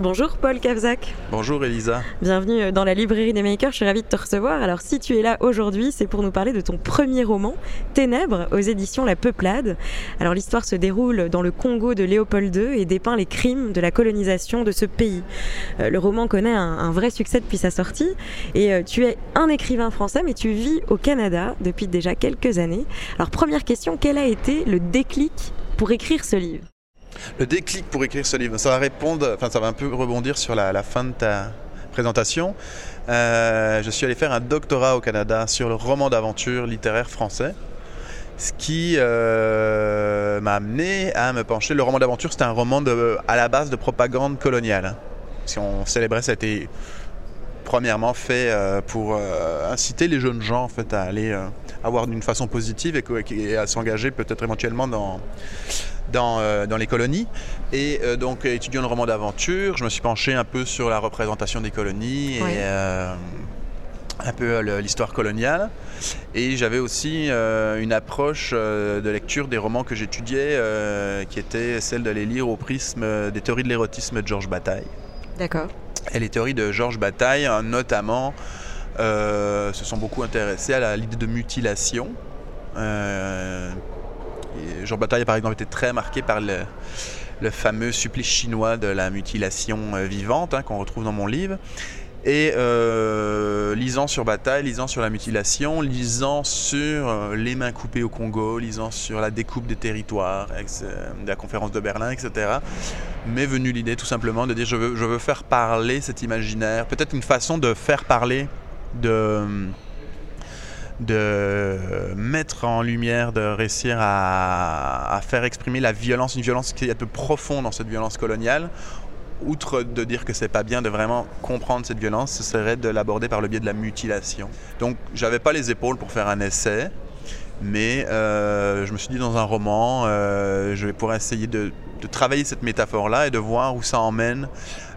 Bonjour Paul Kavzak. Bonjour Elisa. Bienvenue dans la librairie des makers, je suis ravie de te recevoir. Alors si tu es là aujourd'hui, c'est pour nous parler de ton premier roman, Ténèbres, aux éditions La Peuplade. Alors l'histoire se déroule dans le Congo de Léopold II et dépeint les crimes de la colonisation de ce pays. Euh, le roman connaît un, vrai succès depuis sa sortie et euh, tu es un écrivain français mais tu vis au Canada depuis déjà quelques années. Alors première question, quel a été le déclic pour écrire ce livre? Le déclic pour écrire ce livre, ça va répondre, enfin ça va un peu rebondir sur la, fin de ta présentation. Euh, je suis allé faire un doctorat au Canada sur le roman d'aventure littéraire français. Ce qui euh, m'a amené à me pencher. Le roman d'aventure, c'était un roman à la base de propagande coloniale. Si on célébrait, ça a été premièrement fait euh, pour inciter les jeunes gens en fait, à aller avoir d'une façon positive et à s'engager peut-être éventuellement dans, euh, dans, les colonies. Et euh, donc, étudiant le roman d'aventure, je me suis penché un peu sur la représentation des colonies et euh, un peu l'histoire coloniale. Et j'avais aussi une approche de lecture des romans que j'étudiais, qui était celle d'aller lire au prisme des théories de l'érotisme de Georges Bataille. D'accord. Et les théories de Georges Bataille, notamment, se sont beaucoup intéressées à l'idée de mutilation. Jean Bataille, par exemple, était très marqué par le, fameux supplice chinois de la mutilation euh, vivante hein, qu'on retrouve dans mon livre. Et euh, lisant sur Bataille, lisant sur la mutilation, lisant sur euh, les mains coupées au Congo, lisant sur la découpe des territoires, de la conférence de Berlin, etc., m'est venue l'idée tout simplement de dire je veux, je veux faire parler cet imaginaire, peut-être une façon de faire parler de de mettre en lumière, de réussir à, faire exprimer la violence, une violence qui est un peu profonde dans cette violence coloniale. Outre de dire que c'est pas bien de vraiment comprendre cette violence, ce serait de l'aborder par le biais de la mutilation. Donc, j'avais pas les épaules pour faire un essai, mais euh, je me suis dit dans un roman, euh, je vais pouvoir essayer de, travailler cette métaphore-là et de voir où ça emmène,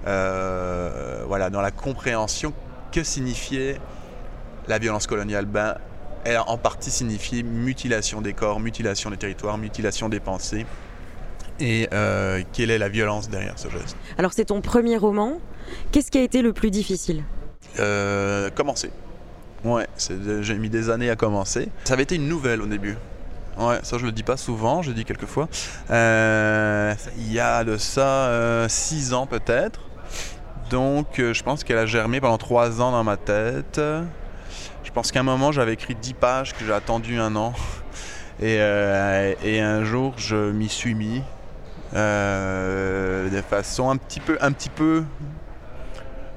euh, voilà, dans la compréhension que signifiait la violence coloniale. Ben, elle a en partie signifié mutilation des corps, mutilation des territoires, mutilation des pensées. Et euh, quelle est la violence derrière ce geste? Alors c'est ton premier roman. Qu'est-ce qui a été le plus difficile? Euh, Commencer. Ouais, j'ai mis des années à commencer. Ça avait été une nouvelle au début. Ouais, ça je le dis pas souvent, je le dis quelquefois. Euh, il y a de ça six ans peut-être. Donc je pense qu'elle a germé pendant trois ans dans ma tête. Je pense qu'à un moment, j'avais écrit 10 pages, que j'ai attendu un an. Euh, et, un jour, je m'y suis mis euh, de façon un petit peu, un petit peu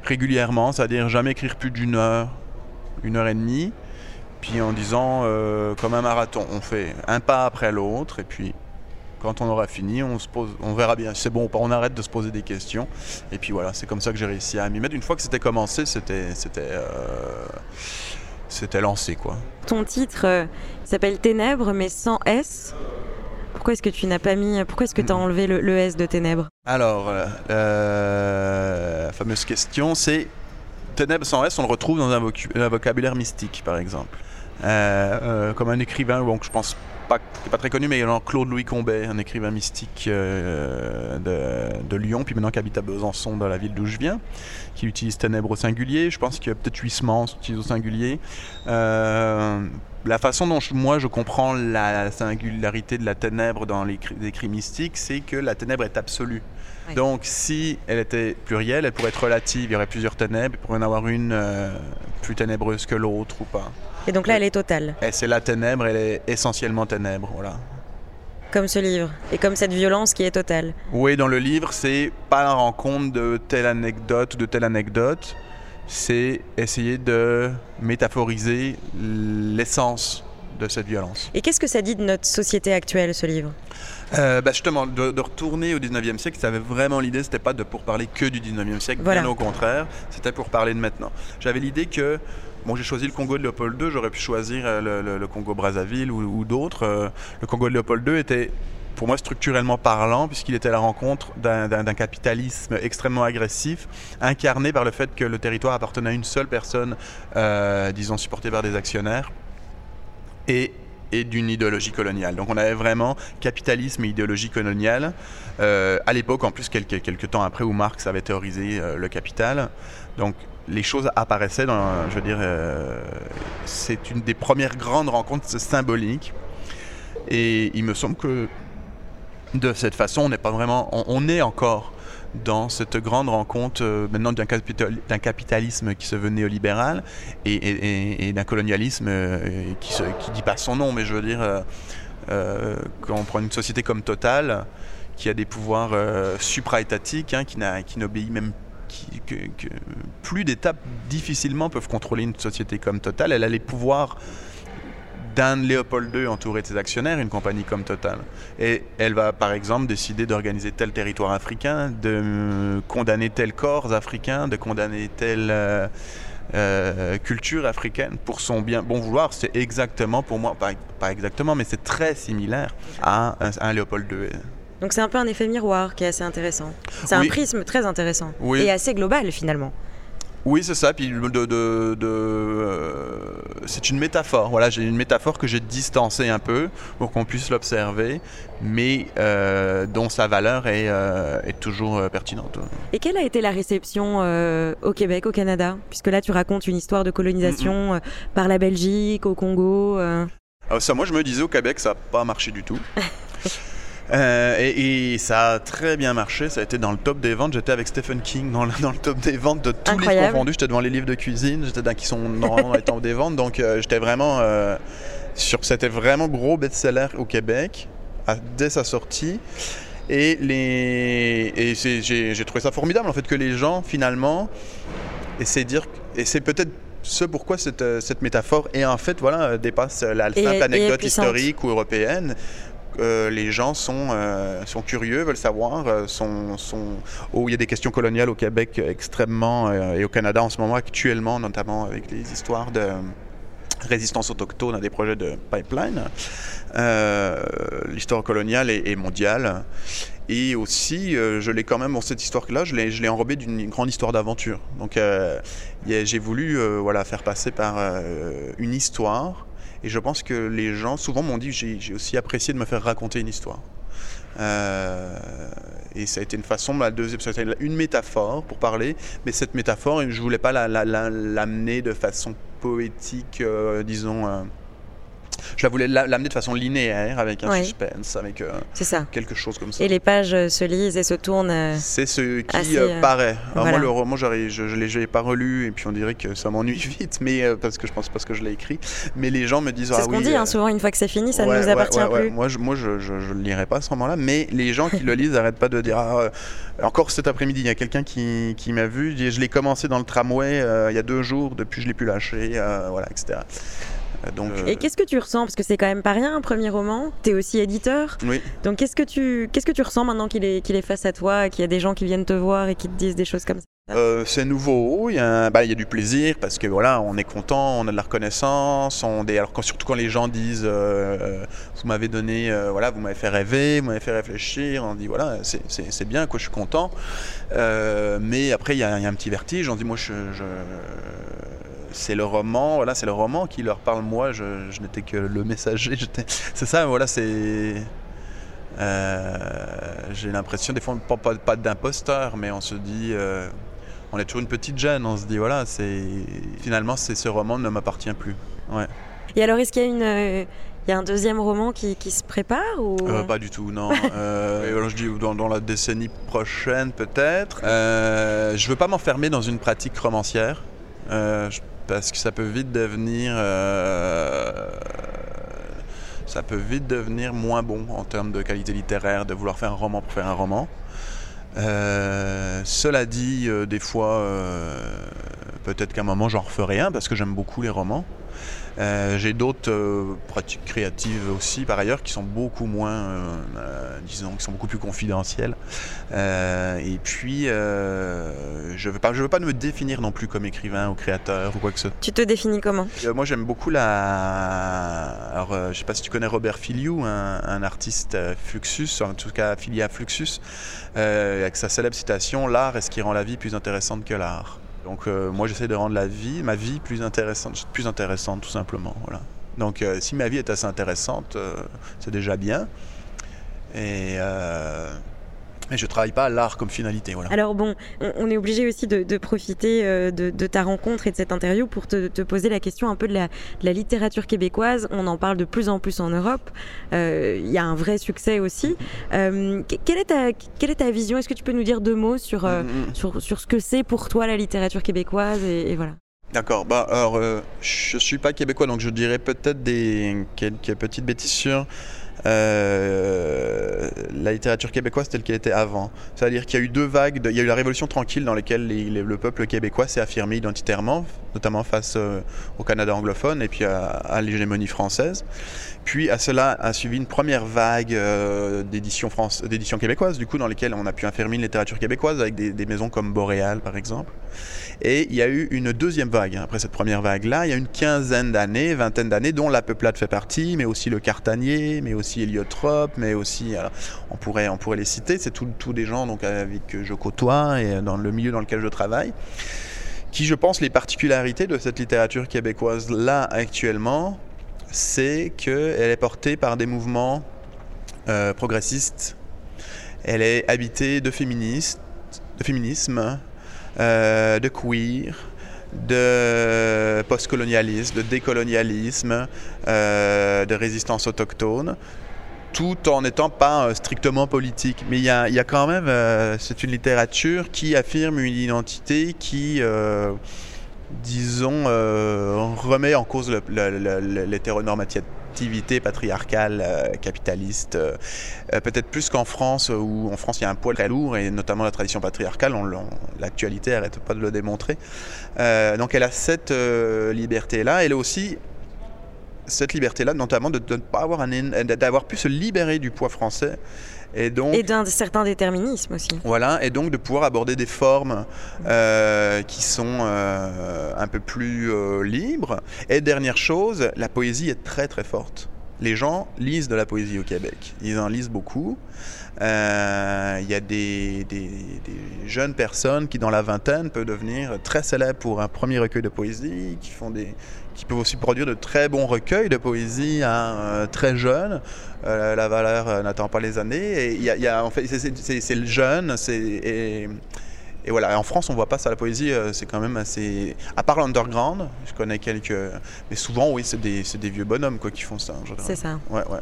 régulièrement, c'est-à-dire jamais écrire plus d'une heure, une heure et demie. Puis en disant, euh, comme un marathon, on fait un pas après l'autre, et puis quand on aura fini, on, se pose, on verra bien si c'est bon ou pas. On arrête de se poser des questions. Et puis voilà, c'est comme ça que j'ai réussi à m'y mettre. Une fois que c'était commencé, c'était, c'était, c'était lancé quoi. Ton titre euh, s'appelle Ténèbres mais sans S. Pourquoi est-ce que tu n'as pas mis Pourquoi est-ce que tu as hmm. enlevé le, S de Ténèbres? Alors, euh, euh, la fameuse question, c'est Ténèbres sans S, on le retrouve dans un, vocabulaire mystique, par exemple. comme un écrivain, bon, je pense pas, pas très connu, mais Claude-Louis Combet, un écrivain mystique de, de, Lyon, puis maintenant qui habite à Besançon, dans la ville d'où je viens, qui utilise ténèbres au singulier. Je pense qu'il y a peut-être qui utilise au singulier. Euh, la façon dont moi je comprends la singularité de la ténèbre dans les écrits mystiques, c'est que la ténèbre est absolue. Donc si elle était plurielle, elle pourrait être relative. Il y aurait plusieurs ténèbres, il pourrait en avoir une euh, plus ténébreuse que l'autre ou pas. Et donc là, elle est totale. Et c'est la ténèbre, elle est essentiellement ténèbre, voilà comme ce livre et comme cette violence qui est totale. Oui, dans le livre, c'est pas la rencontre de telle anecdote ou de telle anecdote, c'est essayer de métaphoriser l'essence de cette violence. Et qu'est-ce que ça dit de notre société actuelle, ce livre? Euh, bah, justement, de, de, retourner au 19e siècle, ça avait vraiment l'idée, c'était pas de pour parler que du 19e siècle, Voilà. bien au contraire, c'était pour parler de maintenant. J'avais l'idée que, bon, j'ai choisi le Congo de Léopold II, j'aurais pu choisir euh, le, le- le Congo Brazzaville ou, ou d'autres. Euh, le Congo de Léopold II était, pour moi, structurellement parlant, puisqu'il était la rencontre d'un- capitalisme extrêmement agressif, incarné par le fait que le territoire appartenait à une seule personne, euh, disons, supportée par des actionnaires, et d'une idéologie coloniale. Donc on avait vraiment capitalisme et idéologie coloniale. Euh, à l'époque, en plus, quelques, temps après, où Marx avait théorisé euh, le capital. Donc les choses apparaissaient dans, je veux dire, c'est une des premières grandes rencontres symboliques. Et il me semble que de cette façon, on n'est pas vraiment, on, est encore dans cette grande rencontre euh, maintenant d'un capital- d'un capitalisme qui se veut néolibéral et, d'un colonialisme euh, qui qui dit pas son nom, mais je veux dire, euh, euh, quand on prend une société comme Total, qui a des pouvoirs supra-étatiques, hein, qui n'obéit même plus d'États difficilement peuvent contrôler une société comme Total. Elle a les pouvoirs d'un Léopold II entouré de ses actionnaires, une compagnie comme Total. Et elle va par exemple décider d'organiser tel territoire africain, de euh, condamner tel corps africain, de condamner telle euh, euh, culture africaine pour son bien bon vouloir. C'est exactement pour moi, pas, pas exactement, mais c'est très similaire à un, à un Léopold II. Donc c'est un peu un effet miroir qui est assez intéressant. C'est Oui. un prisme très intéressant Oui. et assez global finalement. Oui, c'est ça. Puis de, de- de- euh, c'est une métaphore. Voilà, j'ai une métaphore que j'ai distancée un peu pour qu'on puisse l'observer, mais euh, dont sa valeur est, euh, est toujours euh, pertinente. Et quelle a été la réception au Québec, au Canada? Puisque là tu racontes une histoire de colonisation par la Belgique, au Congo. Alors ça, moi, je me disais au Québec, ça n'a pas marché du tout. Euh, et, et ça a très bien marché, ça a été dans le top des ventes. J'étais avec Stephen King dans le, dans le top des ventes de tous Incroyable. livres confondus. J'étais devant les livres de cuisine, j'étais dans qui sont normalement dans les tops des ventes. Donc euh, j'étais vraiment euh, sur. C'était vraiment gros best-seller au Québec à- dès sa sortie. Et, les, et c'est- j'ai trouvé ça formidable en fait que les gens finalement essaient de dire. Et c'est peut-être ce pourquoi cette, cette métaphore et en fait voilà dépasse la Et- simple et anecdote historique ou européenne. Euh, les gens sont, euh, sont curieux, veulent savoir. Oh, il y a des questions coloniales au Québec extrêmement et au Canada en ce moment actuellement, notamment avec les histoires de résistance autochtone à des projets de pipeline. L'histoire coloniale est, mondiale. Et aussi, je l'ai quand même, cette histoire-là, je l'ai enrobée d'une grande histoire d'aventure. Donc, j'ai voulu voilà, faire passer par une histoire. Et je pense que les gens, souvent, m'ont dit j'ai aussi apprécié de me faire raconter une histoire. Euh, et ça a été une façon, la deuxième, une métaphore pour parler, mais cette métaphore, je voulais pas la- la- la- l'amener de façon poétique, euh, disons. Je la voulais la- l'amener de façon linéaire, avec un Ouais. suspense, avec euh, ça. quelque chose comme ça. Et les pages euh, se lisent et se tournent. euh, C'est ce qui Assez, euh, paraît. Alors voilà. moi, le roman, je ne l'ai pas relu, et puis on dirait que ça m'ennuie vite, mais parce que je pense parce que je l'ai écrit. Mais les gens me disent C'est ah ce qu'on dit, hein, souvent une fois que c'est fini, ça ouais, ne nous appartient ouais, plus. Moi, je, moi, je, je, je le lirai pas à ce moment-là, mais les gens qui le lisent n'arrêtent pas de dire. ah, encore cet après-midi, il y a quelqu'un qui, qui m'a vu. Je l'ai commencé dans le tramway il y a deux jours, depuis je l'ai plus lâché, voilà, etc. Euh, Donc, Et qu'est-ce que tu ressens? Parce que c'est quand même pas rien un premier roman. Tu es aussi éditeur. oui. Donc qu'est-ce que tu qu'est-ce que tu ressens maintenant qu'il est qu'il est face à toi, qu'il y a des gens qui viennent te voir et qui te disent des choses comme ça? Euh, c'est nouveau, il y, a, bah, il y a du plaisir parce que voilà, on est content, on a de la reconnaissance, on alors quand, surtout quand les gens disent euh, euh, vous m'avez donné, euh, voilà, vous m'avez fait rêver, vous m'avez fait réfléchir, on dit voilà, c'est- bien, quoi, je suis content. Euh, mais après, il y, a il y a un petit vertige, on dit moi, je, je- c'est le roman, voilà, c'est le roman qui leur parle, moi, je, je n'étais que le messager, c'est ça, voilà, c'est. euh, J'ai l'impression, des fois, pas, d'imposteur, mais on se dit. euh, on est toujours une petite gêne, on se dit voilà, c'est finalement c'est ce roman ne m'appartient plus. Ouais. Et alors est-ce qu'il y a une euh, il y a un deuxième roman qui, qui se prépare ou? Pas du tout, non. Je dis dans, dans la décennie prochaine peut-être. Je veux pas m'enfermer dans une pratique romancière euh, je- parce que ça peut vite devenir euh, ça peut vite devenir moins bon en termes de qualité littéraire de vouloir faire un roman pour faire un roman. Euh, cela dit, euh, des fois, peut-être qu'à un moment j'en referai un parce que j'aime beaucoup les romans. Euh, j'ai d'autres euh, pratiques créatives aussi, par ailleurs, qui sont beaucoup moins, euh, disons, qui sont beaucoup plus confidentielles. et puis, je ne veux, pas, je veux pas me définir non plus comme écrivain ou créateur ou quoi que ce soit. Tu te définis comment? Moi, j'aime beaucoup la. Alors, je ne sais pas si tu connais Robert Filiou, un, un, artiste Fluxus, en tout cas affilié à Fluxus, avec sa célèbre citation L'art est ce qui rend la vie plus intéressante que l'art. Donc euh, moi j'essaie de rendre la vie, ma vie plus intéressante, plus intéressante tout simplement. Voilà. Donc euh, si ma vie est assez intéressante, euh, c'est déjà bien. Et mais je travaille pas l'art comme finalité. Voilà. Alors bon, on, est obligé aussi de, profiter euh, de, ta rencontre et de cette interview pour te, poser la question un peu de la, littérature québécoise. On en parle de plus en plus en Europe. Euh, il y a un vrai succès aussi. Euh, quelle, est ta, quelle est ta vision? Est-ce que tu peux nous dire deux mots sur, mm, mm. sur, sur, ce que c'est pour toi la littérature québécoise et, voilà. D'accord. Bah, alors, je suis pas québécois, donc je dirais peut-être des quelques petites bêtises sur euh, la littérature québécoise telle qu'elle était avant. C'est-à-dire qu'il y a eu deux vagues, il y a eu la Révolution tranquille dans laquelle le peuple québécois s'est affirmé identitairement, notamment face euh, au Canada anglophone et puis à, l'hégémonie française. Puis à cela a suivi une première vague euh, d'édition québécoise, du coup, dans lesquelles on a pu affirmer une littérature québécoise avec des, maisons comme Boréal, par exemple. Et il y a eu une deuxième vague, hein, après cette première vague-là, il y a une quinzaine d'années, vingtaine d'années, dont la Peuplade fait partie, mais aussi le Cartanier, mais aussi aussi Héliotrope, mais aussi, on, pourrait, on pourrait les citer, c'est tous des gens donc, avec que je côtoie et dans le milieu dans lequel je travaille, qui, je pense, les particularités de cette littérature québécoise là actuellement, c'est qu'elle est portée par des mouvements euh, progressistes, elle est habitée de féministes, de féminisme, euh, de queer, de postcolonialisme, de décolonialisme, euh, de résistance autochtone, tout en n'étant pas euh, strictement politique. Mais il y a, quand même, euh, c'est une littérature qui affirme une identité qui, disons, remet en cause l'hétéronormativité activité patriarcale euh, capitaliste, euh, euh, peut-être plus qu'en France, où en France il y a un poids très lourd, et notamment la tradition patriarcale, l'actualité n'arrête pas de le démontrer. donc elle a cette liberté-là, elle a aussi cette liberté-là, notamment de, de ne pas avoir un, d'avoir pu se libérer du poids français et, donc, et d'un certain déterminisme aussi. Voilà, et donc de pouvoir aborder des formes euh, qui sont euh, un peu plus euh, libres. Et dernière chose, la poésie est très très forte. Les gens lisent de la poésie au Québec. Ils en lisent beaucoup. Il y a des, jeunes personnes qui, dans la vingtaine, peuvent devenir très célèbres pour un premier recueil de poésie, qui font des, qui peuvent aussi produire de très bons recueils de poésie euh, très jeune. Euh, la valeur euh, n'attend pas les années. Et y, a, en fait, c'est le jeune, et, et voilà, en France, on voit pas ça. La poésie, c'est quand même assez. À part l'underground, je connais quelques. Mais souvent, oui, c'est des, des, vieux bonhommes quoi, qui font ça. C'est ça. Ouais, ouais.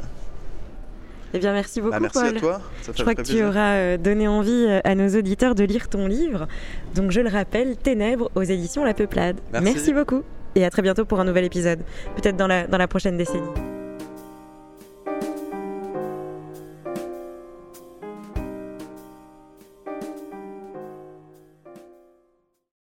Eh bien, merci beaucoup. Bah, merci à toi. je crois que tu auras donné envie à nos auditeurs de lire ton livre. Donc, je le rappelle, Ténèbres aux éditions La Peuplade. merci beaucoup et à très bientôt pour un nouvel épisode, peut-être dans la, dans la prochaine décennie.